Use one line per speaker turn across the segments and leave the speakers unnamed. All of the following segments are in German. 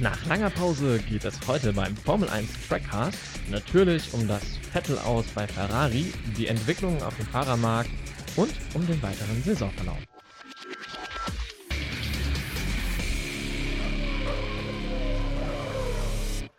Nach langer Pause geht es heute beim Formel 1 Trackcast natürlich um das Vettel aus bei Ferrari, die Entwicklungen auf dem Fahrermarkt und um den weiteren Saisonverlauf.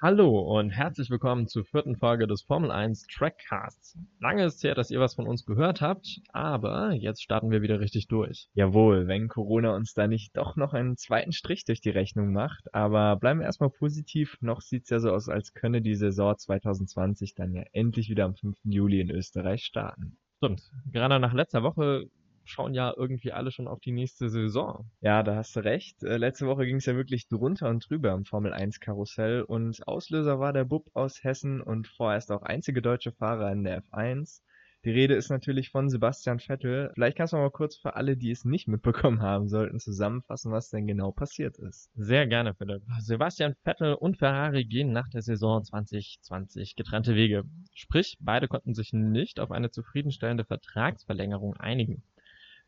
Hallo und herzlich willkommen zur vierten Folge des Formel 1 Trackcasts. Lange ist es her, dass ihr was von uns gehört habt, aber jetzt starten wir wieder richtig durch.
Jawohl, wenn Corona uns da nicht doch noch einen zweiten Strich durch die Rechnung macht, aber bleiben wir erstmal positiv. Noch sieht es ja so aus, als könne die Saison 2020 dann ja endlich wieder am 5. Juli in Österreich starten.
Stimmt. Gerade nach letzter Woche schauen ja irgendwie alle schon auf die nächste Saison.
Ja, da hast du recht. Äh, letzte Woche ging es ja wirklich drunter und drüber im Formel 1 Karussell und Auslöser war der Bub aus Hessen und vorerst auch einzige deutsche Fahrer in der F1. Die Rede ist natürlich von Sebastian Vettel. Vielleicht kannst du mal kurz für alle, die es nicht mitbekommen haben sollten, zusammenfassen, was denn genau passiert ist.
Sehr gerne, Philipp. Sebastian Vettel und Ferrari gehen nach der Saison 2020 getrennte Wege. Sprich, beide konnten sich nicht auf eine zufriedenstellende Vertragsverlängerung einigen.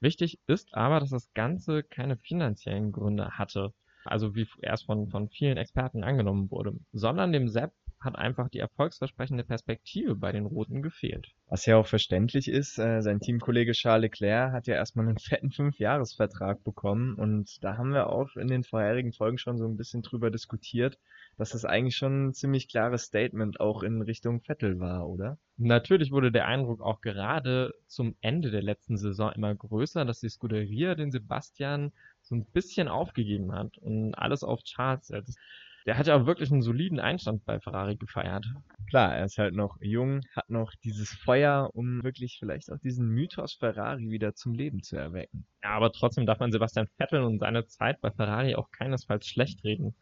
Wichtig ist aber, dass das Ganze keine finanziellen Gründe hatte, also wie erst von, von vielen Experten angenommen wurde, sondern dem Sepp hat einfach die erfolgsversprechende Perspektive bei den Roten gefehlt.
Was ja auch verständlich ist, äh, sein Teamkollege Charles Leclerc hat ja erstmal einen fetten Fünfjahresvertrag bekommen und da haben wir auch in den vorherigen Folgen schon so ein bisschen drüber diskutiert, dass das eigentlich schon ein ziemlich klares Statement auch in Richtung Vettel war, oder?
Natürlich wurde der Eindruck auch gerade zum Ende der letzten Saison immer größer, dass die Scuderia den Sebastian so ein bisschen aufgegeben hat und alles auf Charles setzt. Der hat ja auch wirklich einen soliden Einstand bei Ferrari gefeiert.
Klar, er ist halt noch jung, hat noch dieses Feuer, um wirklich vielleicht auch diesen Mythos Ferrari wieder zum Leben zu erwecken.
Ja, aber trotzdem darf man Sebastian Vettel und seine Zeit bei Ferrari auch keinesfalls schlecht reden.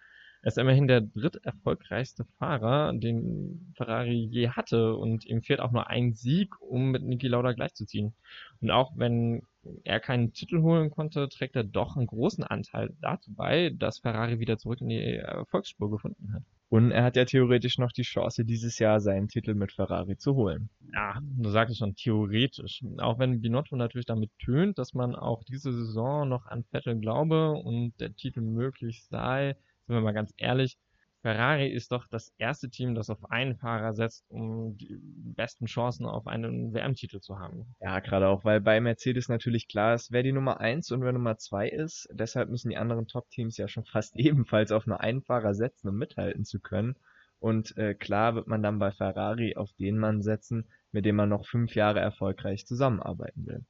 Er ist immerhin der dritterfolgreichste Fahrer, den Ferrari je hatte und ihm fehlt auch nur ein Sieg, um mit Niki Lauda gleichzuziehen. Und auch wenn er keinen Titel holen konnte, trägt er doch einen großen Anteil dazu bei, dass Ferrari wieder zurück in die Erfolgsspur gefunden hat.
Und er hat ja theoretisch noch die Chance, dieses Jahr seinen Titel mit Ferrari zu holen.
Ja, du sagst schon, theoretisch. Auch wenn Binotto natürlich damit tönt, dass man auch diese Saison noch an Vettel glaube und der Titel möglich sei, sind wir mal ganz ehrlich, Ferrari ist doch das erste Team, das auf einen Fahrer setzt, um die besten Chancen auf einen WM-Titel zu haben.
Ja, gerade auch, weil bei Mercedes natürlich klar ist, wer die Nummer 1 und wer Nummer 2 ist. Deshalb müssen die anderen Top-Teams ja schon fast ebenfalls auf nur einen Fahrer setzen, um mithalten zu können. Und äh, klar wird man dann bei Ferrari auf den Mann setzen, mit dem man noch fünf Jahre erfolgreich zusammenarbeiten will.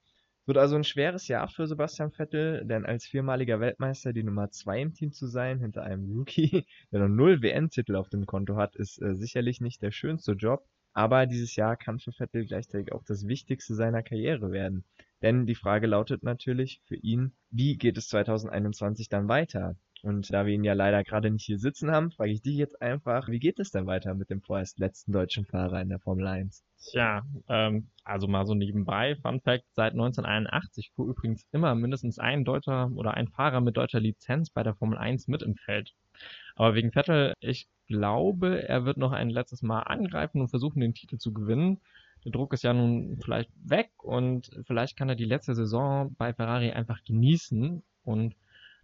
Wird also ein schweres Jahr für Sebastian Vettel, denn als viermaliger Weltmeister die Nummer 2 im Team zu sein, hinter einem Rookie, der noch null WM-Titel auf dem Konto hat, ist äh, sicherlich nicht der schönste Job. Aber dieses Jahr kann für Vettel gleichzeitig auch das Wichtigste seiner Karriere werden. Denn die Frage lautet natürlich für ihn, wie geht es 2021 dann weiter? Und da wir ihn ja leider gerade nicht hier sitzen haben, frage ich dich jetzt einfach, wie geht es denn weiter mit dem vorerst letzten deutschen Fahrer in der Formel 1?
Tja, ähm, also mal so nebenbei, Fun Fact, seit 1981 fuhr übrigens immer mindestens ein Deutscher oder ein Fahrer mit deutscher Lizenz bei der Formel 1 mit im Feld. Aber wegen Vettel, ich glaube, er wird noch ein letztes Mal angreifen und versuchen, den Titel zu gewinnen. Der Druck ist ja nun vielleicht weg und vielleicht kann er die letzte Saison bei Ferrari einfach genießen und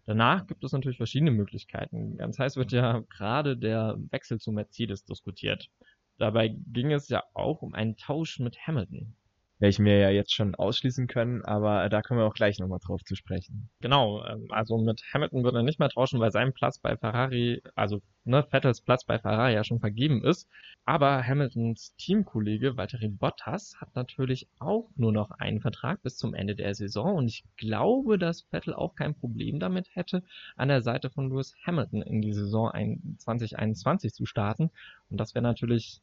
Danach gibt es natürlich verschiedene Möglichkeiten. Ganz heiß wird ja gerade der Wechsel zu Mercedes diskutiert. Dabei ging es ja auch um einen Tausch mit Hamilton
welchen wir ja jetzt schon ausschließen können, aber da kommen wir auch gleich nochmal drauf zu sprechen.
Genau, ähm, also mit Hamilton wird er nicht mehr tauschen, weil sein Platz bei Ferrari, also ne, Vettels Platz bei Ferrari ja schon vergeben ist. Aber Hamiltons Teamkollege Valtteri Bottas hat natürlich auch nur noch einen Vertrag bis zum Ende der Saison und ich glaube, dass Vettel auch kein Problem damit hätte, an der Seite von Lewis Hamilton in die Saison 2021 zu starten. Und das wäre natürlich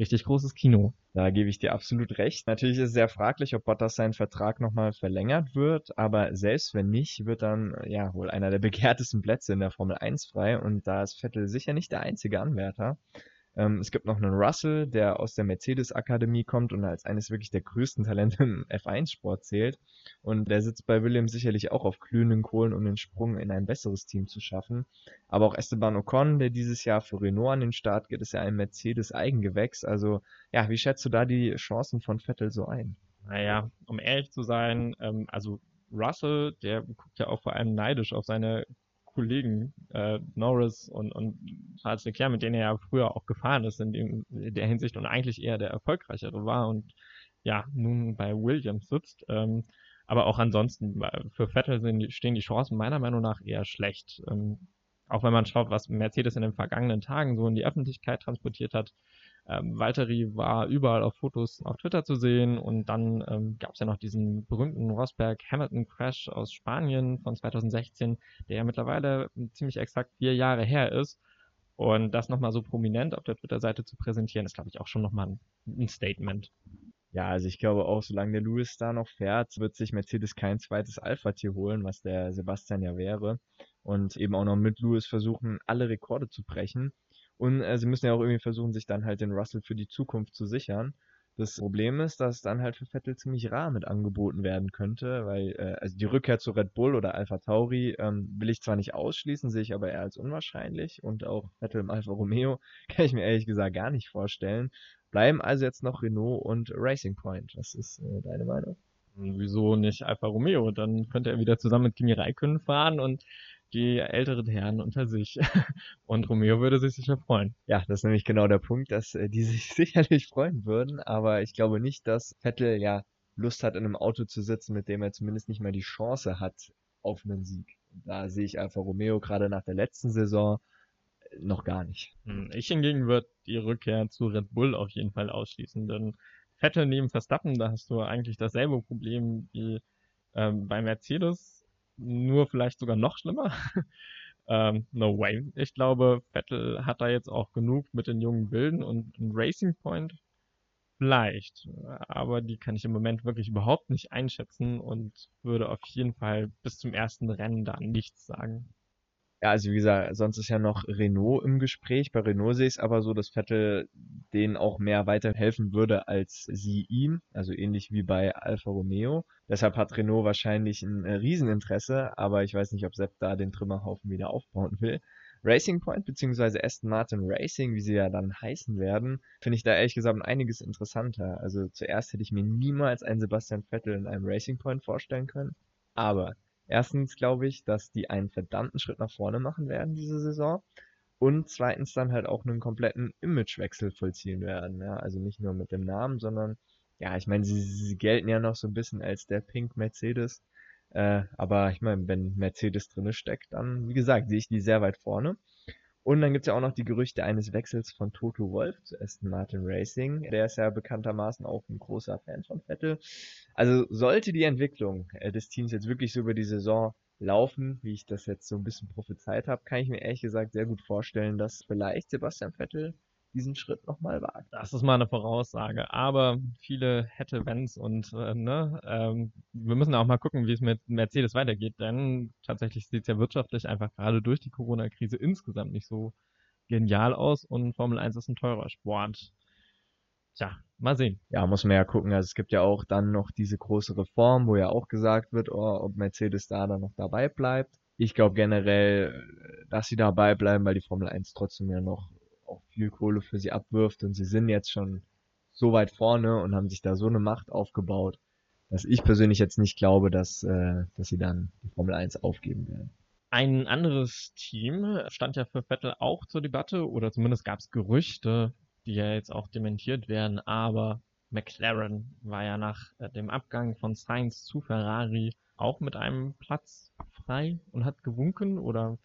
richtig großes Kino.
Da gebe ich dir absolut recht. Natürlich ist es sehr fraglich, ob Bottas seinen Vertrag nochmal verlängert wird, aber selbst wenn nicht, wird dann ja wohl einer der begehrtesten Plätze in der Formel 1 frei und da ist Vettel sicher nicht der einzige Anwärter. Ähm, es gibt noch einen Russell, der aus der Mercedes-Akademie kommt und als eines wirklich der größten Talente im F1-Sport zählt. Und der sitzt bei Williams sicherlich auch auf glühenden Kohlen, um den Sprung in ein besseres Team zu schaffen. Aber auch Esteban Ocon, der dieses Jahr für Renault an den Start geht, ist ja ein Mercedes-Eigengewächs. Also ja, wie schätzt du da die Chancen von Vettel so ein?
Naja, um ehrlich zu sein, ähm, also Russell, der guckt ja auch vor allem neidisch auf seine Kollegen äh, Norris und, und Charles Leclerc, mit denen er ja früher auch gefahren ist in, dem, in der Hinsicht und eigentlich eher der erfolgreichere war und ja, nun bei Williams sitzt. Ähm, aber auch ansonsten, für Vettel stehen die Chancen meiner Meinung nach eher schlecht. Ähm, auch wenn man schaut, was Mercedes in den vergangenen Tagen so in die Öffentlichkeit transportiert hat. Ähm, Valtteri war überall auf Fotos auf Twitter zu sehen und dann ähm, gab es ja noch diesen berühmten Rosberg-Hamilton-Crash aus Spanien von 2016, der ja mittlerweile ziemlich exakt vier Jahre her ist. Und das nochmal so prominent auf der Twitter-Seite zu präsentieren, ist, glaube ich, auch schon nochmal ein Statement.
Ja, also ich glaube auch, solange der Lewis da noch fährt, wird sich Mercedes kein zweites Alpha-Tier holen, was der Sebastian ja wäre. Und eben auch noch mit Lewis versuchen, alle Rekorde zu brechen. Und äh, sie müssen ja auch irgendwie versuchen, sich dann halt den Russell für die Zukunft zu sichern. Das Problem ist, dass dann halt für Vettel ziemlich rar mit angeboten werden könnte, weil äh, also die Rückkehr zu Red Bull oder Alpha Tauri ähm, will ich zwar nicht ausschließen, sehe ich aber eher als unwahrscheinlich und auch Vettel im Alfa Romeo kann ich mir ehrlich gesagt gar nicht vorstellen. Bleiben also jetzt noch Renault und Racing Point. Was ist äh, deine Meinung?
Wieso nicht Alfa Romeo? Dann könnte er wieder zusammen mit Kimi Räikkönen fahren und die älteren Herren unter sich. Und Romeo würde sich sicher freuen.
Ja, das ist nämlich genau der Punkt, dass äh, die sich sicherlich freuen würden, aber ich glaube nicht, dass Vettel ja Lust hat, in einem Auto zu sitzen, mit dem er zumindest nicht mehr die Chance hat auf einen Sieg. Da sehe ich Alfa Romeo gerade nach der letzten Saison äh, noch gar nicht.
Hm, ich hingegen würde die Rückkehr zu Red Bull auf jeden Fall ausschließen, denn Vettel neben Verstappen, da hast du eigentlich dasselbe Problem wie ähm, bei Mercedes nur vielleicht sogar noch schlimmer. ähm, no way. Ich glaube, Vettel hat da jetzt auch genug mit den jungen Bilden und ein Racing Point vielleicht. Aber die kann ich im Moment wirklich überhaupt nicht einschätzen und würde auf jeden Fall bis zum ersten Rennen da nichts sagen.
Ja, also wie gesagt, sonst ist ja noch Renault im Gespräch. Bei Renault sehe ich es aber so, dass Vettel denen auch mehr weiterhelfen würde als sie ihm, also ähnlich wie bei Alfa Romeo. Deshalb hat Renault wahrscheinlich ein äh, Rieseninteresse, aber ich weiß nicht, ob Sepp da den Trümmerhaufen wieder aufbauen will. Racing Point bzw. Aston Martin Racing, wie sie ja dann heißen werden, finde ich da ehrlich gesagt einiges interessanter. Also zuerst hätte ich mir niemals einen Sebastian Vettel in einem Racing Point vorstellen können, aber Erstens glaube ich, dass die einen verdammten Schritt nach vorne machen werden diese Saison. Und zweitens dann halt auch einen kompletten Imagewechsel vollziehen werden. Ja? Also nicht nur mit dem Namen, sondern ja, ich meine, sie, sie gelten ja noch so ein bisschen als der Pink Mercedes. Äh, aber ich meine, wenn Mercedes drinne steckt, dann, wie gesagt, sehe ich die sehr weit vorne. Und dann gibt es ja auch noch die Gerüchte eines Wechsels von Toto Wolf zu Aston Martin Racing. Der ist ja bekanntermaßen auch ein großer Fan von Vettel. Also sollte die Entwicklung äh, des Teams jetzt wirklich so über die Saison laufen, wie ich das jetzt so ein bisschen prophezeit habe, kann ich mir ehrlich gesagt sehr gut vorstellen, dass vielleicht Sebastian Vettel diesen Schritt nochmal wagt.
Das ist mal eine Voraussage. Aber viele hätte, wenns und äh, ne, ähm, wir müssen auch mal gucken, wie es mit Mercedes weitergeht, denn tatsächlich sieht es ja wirtschaftlich einfach gerade durch die Corona-Krise insgesamt nicht so genial aus und Formel 1 ist ein teurer Sport. Tja, mal sehen.
Ja, muss man ja gucken. Also es gibt ja auch dann noch diese große Reform, wo ja auch gesagt wird, oh, ob Mercedes da dann noch dabei bleibt. Ich glaube generell, dass sie dabei bleiben, weil die Formel 1 trotzdem ja noch auch viel Kohle für sie abwirft und sie sind jetzt schon so weit vorne und haben sich da so eine Macht aufgebaut, dass ich persönlich jetzt nicht glaube, dass, äh, dass sie dann die Formel 1 aufgeben werden.
Ein anderes Team stand ja für Vettel auch zur Debatte oder zumindest gab es Gerüchte, die ja jetzt auch dementiert werden, aber McLaren war ja nach äh, dem Abgang von Sainz zu Ferrari auch mit einem Platz frei und hat gewunken oder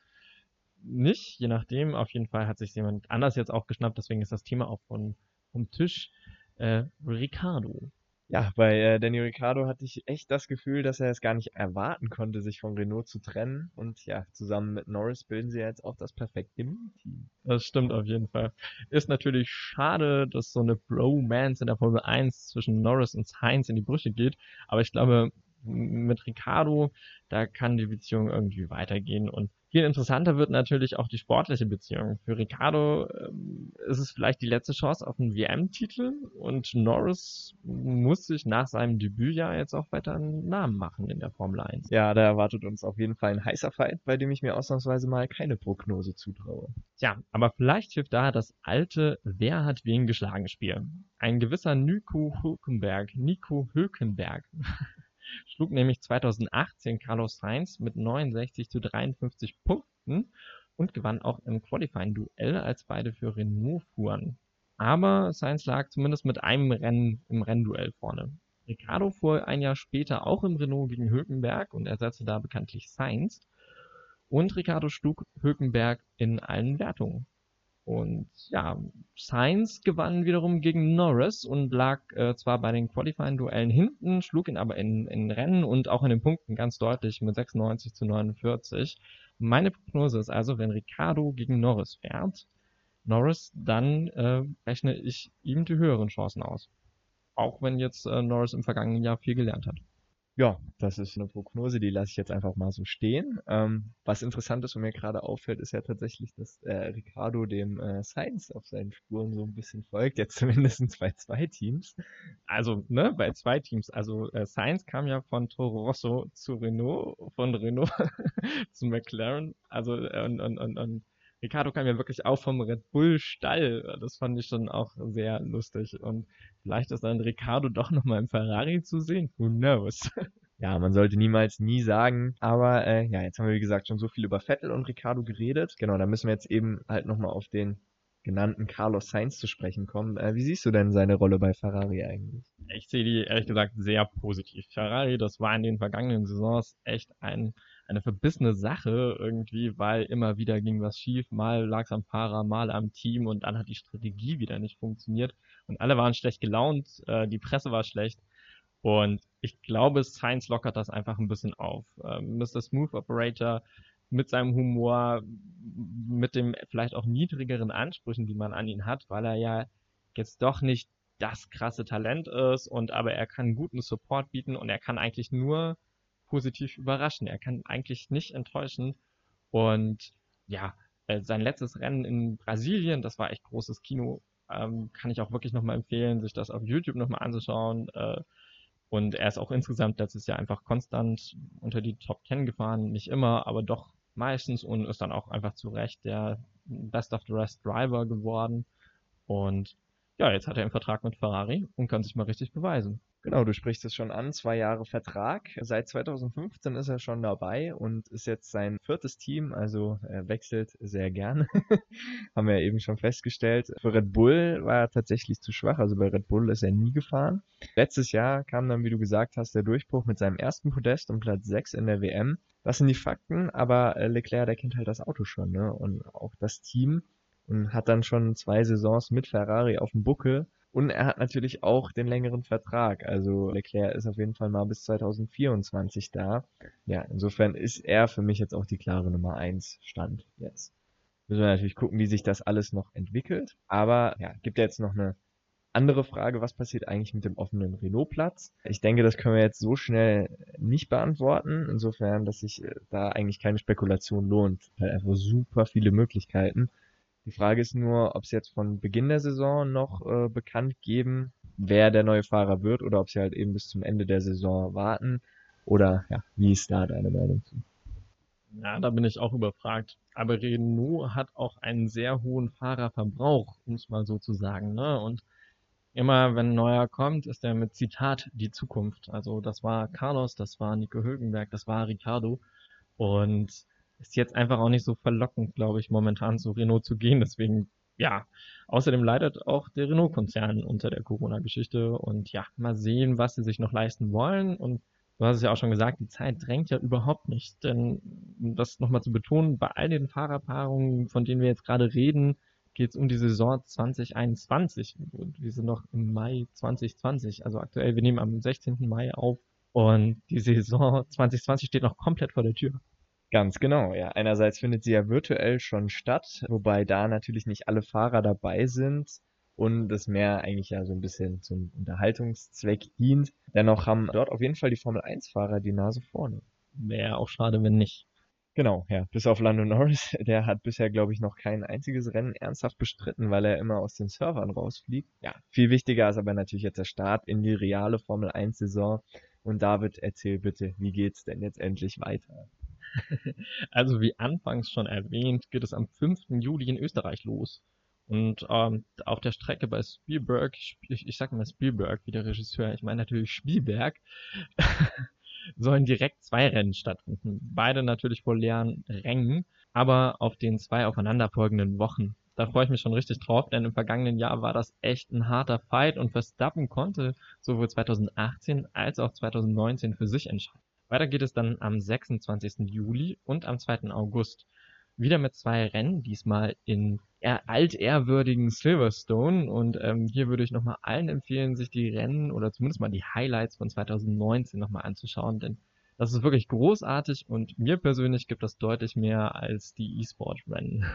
nicht, je nachdem. Auf jeden Fall hat sich jemand anders jetzt auch geschnappt, deswegen ist das Thema auch von, vom Tisch. Äh, Ricardo.
Ja, bei äh, Danny Ricciardo hatte ich echt das Gefühl, dass er es gar nicht erwarten konnte, sich von Renault zu trennen. Und ja, zusammen mit Norris bilden sie jetzt auch das perfekte Team.
Das stimmt auf jeden Fall. Ist natürlich schade, dass so eine Bromance in der Formel 1 zwischen Norris und Sainz in die Brüche geht. Aber ich glaube, mit Ricardo, da kann die Beziehung irgendwie weitergehen. Und viel interessanter wird natürlich auch die sportliche Beziehung. Für Ricardo ähm, ist es vielleicht die letzte Chance auf einen WM-Titel und Norris muss sich nach seinem Debütjahr jetzt auch weiter einen Namen machen in der Formel 1.
Ja, da erwartet uns auf jeden Fall ein heißer Fight, bei dem ich mir ausnahmsweise mal keine Prognose zutraue.
Tja, aber vielleicht hilft da das alte Wer hat wen geschlagen Spiel. Ein gewisser Nico Hülkenberg, Nico Hülkenberg schlug nämlich 2018 Carlos Sainz mit 69 zu 53 Punkten und gewann auch im Qualifying-Duell, als beide für Renault fuhren. Aber Sainz lag zumindest mit einem Rennen im Rennduell vorne. Ricardo fuhr ein Jahr später auch im Renault gegen Hülkenberg und ersetzte da bekanntlich Sainz. Und Ricardo schlug Hülkenberg in allen Wertungen. Und ja, Sainz gewann wiederum gegen Norris und lag äh, zwar bei den Qualifying-Duellen hinten, schlug ihn aber in, in Rennen und auch in den Punkten ganz deutlich mit 96 zu 49. Meine Prognose ist also, wenn Ricardo gegen Norris fährt, Norris, dann äh, rechne ich ihm die höheren Chancen aus. Auch wenn jetzt äh, Norris im vergangenen Jahr viel gelernt hat.
Ja, das ist eine Prognose, die lasse ich jetzt einfach mal so stehen. Ähm, was interessant ist und mir gerade auffällt, ist ja tatsächlich, dass äh, Ricardo dem äh, Sainz auf seinen Spuren so ein bisschen folgt, jetzt zumindest bei zwei Teams.
Also, ne, bei zwei Teams. Also äh, Sainz kam ja von Toro Rosso zu Renault, von Renault zu McLaren. Also äh, und, und, und, und Ricardo kam ja wirklich auch vom Red Bull Stall. Das fand ich schon auch sehr lustig. Und vielleicht ist dann Ricardo doch nochmal im Ferrari zu sehen. Who knows?
Ja, man sollte niemals nie sagen. Aber äh, ja, jetzt haben wir wie gesagt schon so viel über Vettel und Ricardo geredet. Genau, da müssen wir jetzt eben halt nochmal auf den genannten Carlos Sainz zu sprechen kommen. Äh, wie siehst du denn seine Rolle bei Ferrari eigentlich?
Ich sehe die ehrlich gesagt sehr positiv. Ferrari, das war in den vergangenen Saisons echt ein eine verbissene Sache irgendwie, weil immer wieder ging was schief. Mal lag es am Fahrer, mal am Team und dann hat die Strategie wieder nicht funktioniert und alle waren schlecht gelaunt, äh, die Presse war schlecht und ich glaube, Science lockert das einfach ein bisschen auf. Ähm, Mr. Smooth Operator mit seinem Humor, mit dem vielleicht auch niedrigeren Ansprüchen, die man an ihn hat, weil er ja jetzt doch nicht das krasse Talent ist und aber er kann guten Support bieten und er kann eigentlich nur positiv überraschen. Er kann eigentlich nicht enttäuschen. Und ja, äh, sein letztes Rennen in Brasilien, das war echt großes Kino. Ähm, kann ich auch wirklich nochmal empfehlen, sich das auf YouTube nochmal anzuschauen. Äh, und er ist auch insgesamt letztes Jahr einfach konstant unter die Top 10 gefahren. Nicht immer, aber doch meistens und ist dann auch einfach zu Recht der Best of the Rest Driver geworden. Und ja, jetzt hat er einen Vertrag mit Ferrari und kann sich mal richtig beweisen.
Genau, du sprichst es schon an, zwei Jahre Vertrag. Seit 2015 ist er schon dabei und ist jetzt sein viertes Team, also er wechselt sehr gern. Haben wir ja eben schon festgestellt. Für Red Bull war er tatsächlich zu schwach, also bei Red Bull ist er nie gefahren. Letztes Jahr kam dann, wie du gesagt hast, der Durchbruch mit seinem ersten Podest um Platz 6 in der WM. Das sind die Fakten, aber äh, Leclerc, der kennt halt das Auto schon, ne? Und auch das Team und hat dann schon zwei Saisons mit Ferrari auf dem Buckel und er hat natürlich auch den längeren Vertrag. Also Leclerc ist auf jeden Fall mal bis 2024 da. Ja, insofern ist er für mich jetzt auch die klare Nummer 1 Stand jetzt. Müssen wir natürlich gucken, wie sich das alles noch entwickelt. Aber ja, gibt ja jetzt noch eine andere Frage, was passiert eigentlich mit dem offenen Renault-Platz? Ich denke, das können wir jetzt so schnell nicht beantworten, insofern, dass sich äh, da eigentlich keine Spekulation lohnt, weil einfach super viele Möglichkeiten. Die Frage ist nur, ob sie jetzt von Beginn der Saison noch äh, bekannt geben, wer der neue Fahrer wird oder ob sie halt eben bis zum Ende der Saison warten. Oder ja, wie ist da deine Meinung zu?
Ja, da bin ich auch überfragt. Aber Renault hat auch einen sehr hohen Fahrerverbrauch, um es mal so zu sagen. Ne? Und immer wenn ein neuer kommt, ist er mit Zitat die Zukunft. Also das war Carlos, das war Nico Hülkenberg, das war Ricardo. Und ist jetzt einfach auch nicht so verlockend, glaube ich, momentan zu Renault zu gehen. Deswegen, ja. Außerdem leidet auch der Renault-Konzern unter der Corona-Geschichte. Und ja, mal sehen, was sie sich noch leisten wollen. Und du hast es ja auch schon gesagt, die Zeit drängt ja überhaupt nicht. Denn, um das nochmal zu betonen, bei all den Fahrerpaarungen, von denen wir jetzt gerade reden, geht es um die Saison 2021. Und wir sind noch im Mai 2020. Also aktuell, wir nehmen am 16. Mai auf. Und die Saison 2020 steht noch komplett vor der Tür.
Ganz genau, ja. Einerseits findet sie ja virtuell schon statt, wobei da natürlich nicht alle Fahrer dabei sind und das mehr eigentlich ja so ein bisschen zum Unterhaltungszweck dient. Dennoch haben dort auf jeden Fall die Formel 1 Fahrer die Nase vorne.
Wäre auch schade, wenn nicht.
Genau, ja. Bis auf Lando Norris, der hat bisher, glaube ich, noch kein einziges Rennen ernsthaft bestritten, weil er immer aus den Servern rausfliegt. Ja, viel wichtiger ist aber natürlich jetzt der Start in die reale Formel 1 Saison. Und David, erzähl bitte, wie geht's denn jetzt endlich weiter?
Also wie anfangs schon erwähnt, geht es am 5. Juli in Österreich los. Und ähm, auf der Strecke bei Spielberg, ich, ich sag mal Spielberg wie der Regisseur, ich meine natürlich Spielberg, sollen direkt zwei Rennen stattfinden. Beide natürlich vor leeren Rängen, aber auf den zwei aufeinanderfolgenden Wochen. Da freue ich mich schon richtig drauf, denn im vergangenen Jahr war das echt ein harter Fight und Verstappen konnte sowohl 2018 als auch 2019 für sich entscheiden. Weiter geht es dann am 26. Juli und am 2. August. Wieder mit zwei Rennen, diesmal in altehrwürdigen Silverstone. Und ähm, hier würde ich nochmal allen empfehlen, sich die Rennen oder zumindest mal die Highlights von 2019 nochmal anzuschauen, denn das ist wirklich großartig und mir persönlich gibt das deutlich mehr als die E-Sport-Rennen.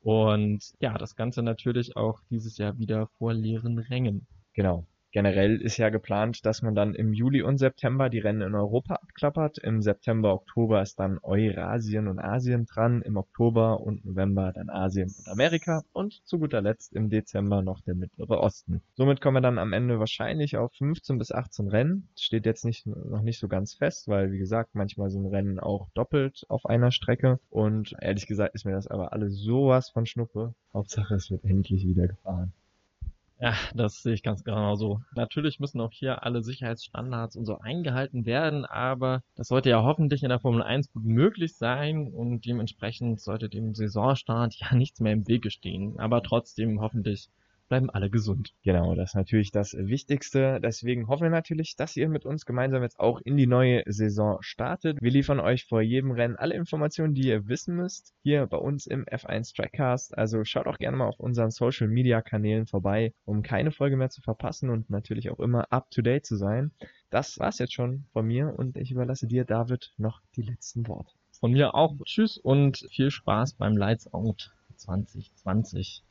Und ja, das Ganze natürlich auch dieses Jahr wieder vor leeren Rängen.
Genau. Generell ist ja geplant, dass man dann im Juli und September die Rennen in Europa abklappert. Im September, Oktober ist dann Eurasien und Asien dran. Im Oktober und November dann Asien und Amerika. Und zu guter Letzt im Dezember noch der Mittlere Osten. Somit kommen wir dann am Ende wahrscheinlich auf 15 bis 18 Rennen. Steht jetzt nicht, noch nicht so ganz fest, weil wie gesagt, manchmal sind Rennen auch doppelt auf einer Strecke. Und ehrlich gesagt ist mir das aber alles sowas von Schnuppe. Hauptsache es wird endlich wieder gefahren.
Ja, das sehe ich ganz genau so. Natürlich müssen auch hier alle Sicherheitsstandards und so eingehalten werden, aber das sollte ja hoffentlich in der Formel 1 gut möglich sein und dementsprechend sollte dem Saisonstart ja nichts mehr im Wege stehen. Aber trotzdem hoffentlich bleiben alle gesund.
Genau, das ist natürlich das Wichtigste. Deswegen hoffen wir natürlich, dass ihr mit uns gemeinsam jetzt auch in die neue Saison startet. Wir liefern euch vor jedem Rennen alle Informationen, die ihr wissen müsst, hier bei uns im F1 Trackcast. Also schaut auch gerne mal auf unseren Social Media Kanälen vorbei, um keine Folge mehr zu verpassen und natürlich auch immer up to date zu sein. Das war's jetzt schon von mir und ich überlasse dir, David, noch die letzten Worte.
Von mir auch. Tschüss und viel Spaß beim Lights Out 2020.